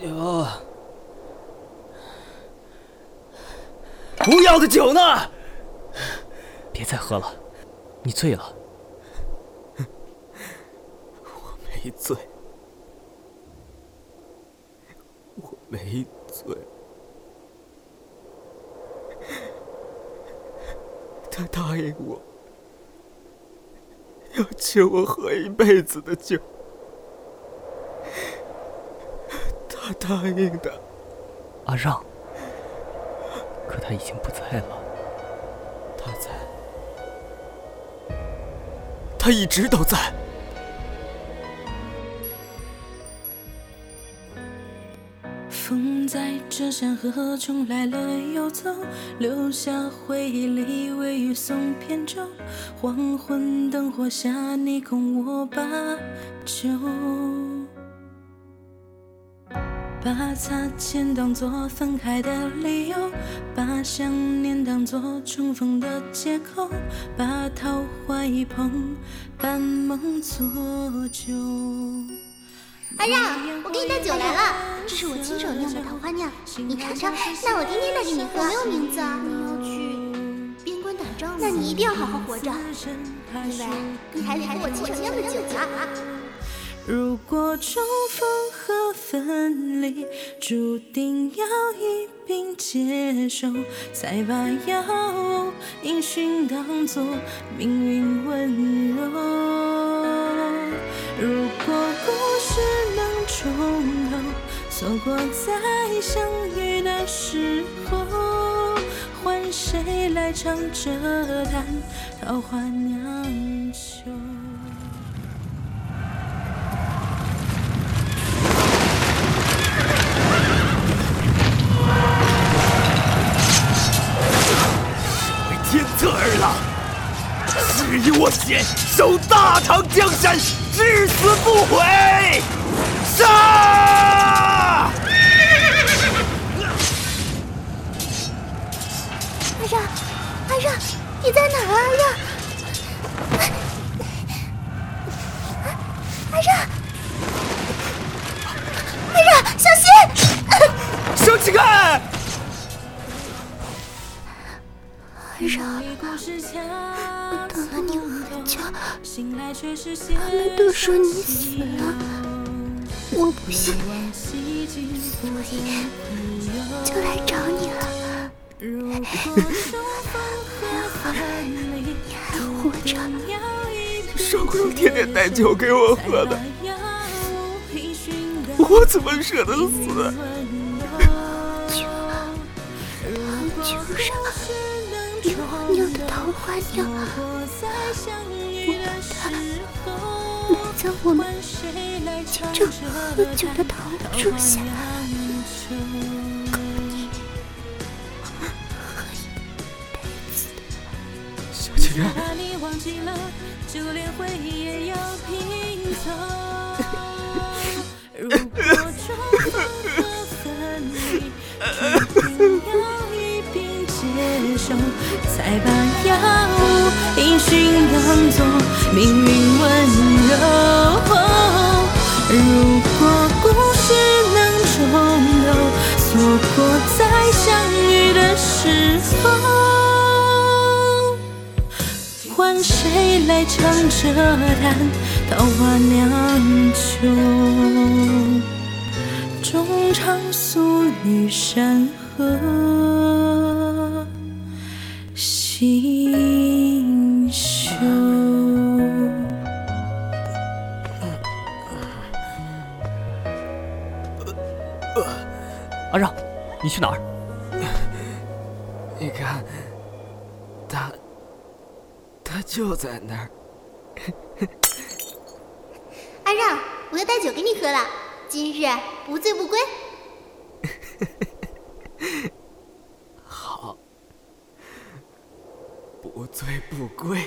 哟，不要的酒呢？别再喝了，你醉了。我没醉，我没醉。他答应我，要请我喝一辈子的酒。他答应的。阿让，可他已经不在了。他在，他一直都在。风在这山河中来了又走，留下回忆里微雨送扁舟。黄昏灯火下，你共我把酒，把擦肩当作分开的理由，把想念当作重逢的借口，把桃花一捧，半梦作酒。阿让，我给你带酒来了，这是我亲手酿的桃花酿，你尝尝。那我天天带给你喝。我没有名字啊，你要去边关打仗，那你一定要好好活着，因为你还得喝我亲手酿的酒啊。如果重逢和分离注定要一并接受，才把药物音讯当作命运温柔。如果故事能重头，错过再相遇的时候，换谁来唱这坛桃花酿酒？誓以我血守大唐江山，至死不悔。杀！阿让，阿让，你在哪儿？阿让，阿让，阿让，小心！小乞丐！阿让，我等了你很久，他们都说你死了，我不信，所以就来找你了。还好你还活着？少公天天带酒给我喝的，我怎么舍得死？酒，糖酒上桃花酿，我把它埋在我们经常喝酒的桃树下。小乞丐，怕你忘记了，就连回忆也要拼凑。如果重逢和分离，注定要接受，才把药物音讯当作命运温柔。如果故事能重头，错过再相遇的时候。换谁来唱这叹桃花酿酒？衷肠诉与山河心休。阿让，你去哪儿？你看，他，他就在那儿。阿让，我要带酒给你喝了，今日不醉不归。不醉不归。